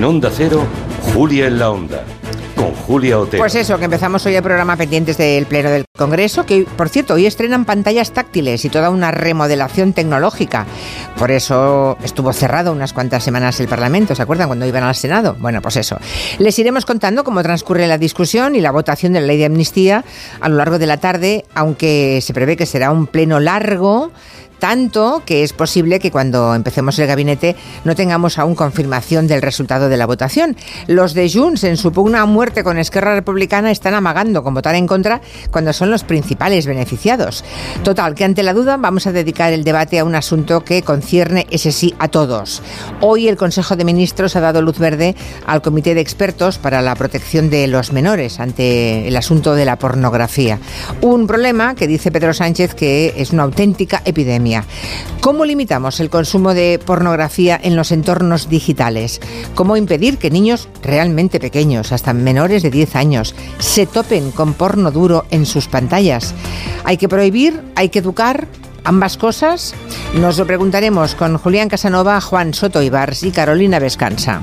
En Onda Cero, Julia en la Onda con Julia Otero. Pues eso, que empezamos hoy el programa pendientes del Pleno del Congreso, que por cierto, hoy estrenan pantallas táctiles y toda una remodelación tecnológica. Por eso estuvo cerrado unas cuantas semanas el Parlamento, ¿se acuerdan cuando iban al Senado? Bueno, pues eso. Les iremos contando cómo transcurre la discusión y la votación de la ley de amnistía a lo largo de la tarde, aunque se prevé que será un pleno largo tanto que es posible que cuando empecemos el gabinete no tengamos aún confirmación del resultado de la votación. Los de Junts, en su pugna a muerte con Esquerra Republicana, están amagando con votar en contra cuando son los principales beneficiados. Total, que ante la duda vamos a dedicar el debate a un asunto que concierne ese sí a todos. Hoy el Consejo de Ministros ha dado luz verde al Comité de Expertos para la Protección de los Menores ante el asunto de la pornografía. Un problema que dice Pedro Sánchez que es una auténtica epidemia ¿Cómo limitamos el consumo de pornografía en los entornos digitales? ¿Cómo impedir que niños realmente pequeños, hasta menores de 10 años, se topen con porno duro en sus pantallas? ¿Hay que prohibir? ¿Hay que educar? ¿Ambas cosas? Nos lo preguntaremos con Julián Casanova, Juan Soto Ibars y Carolina Vescanza.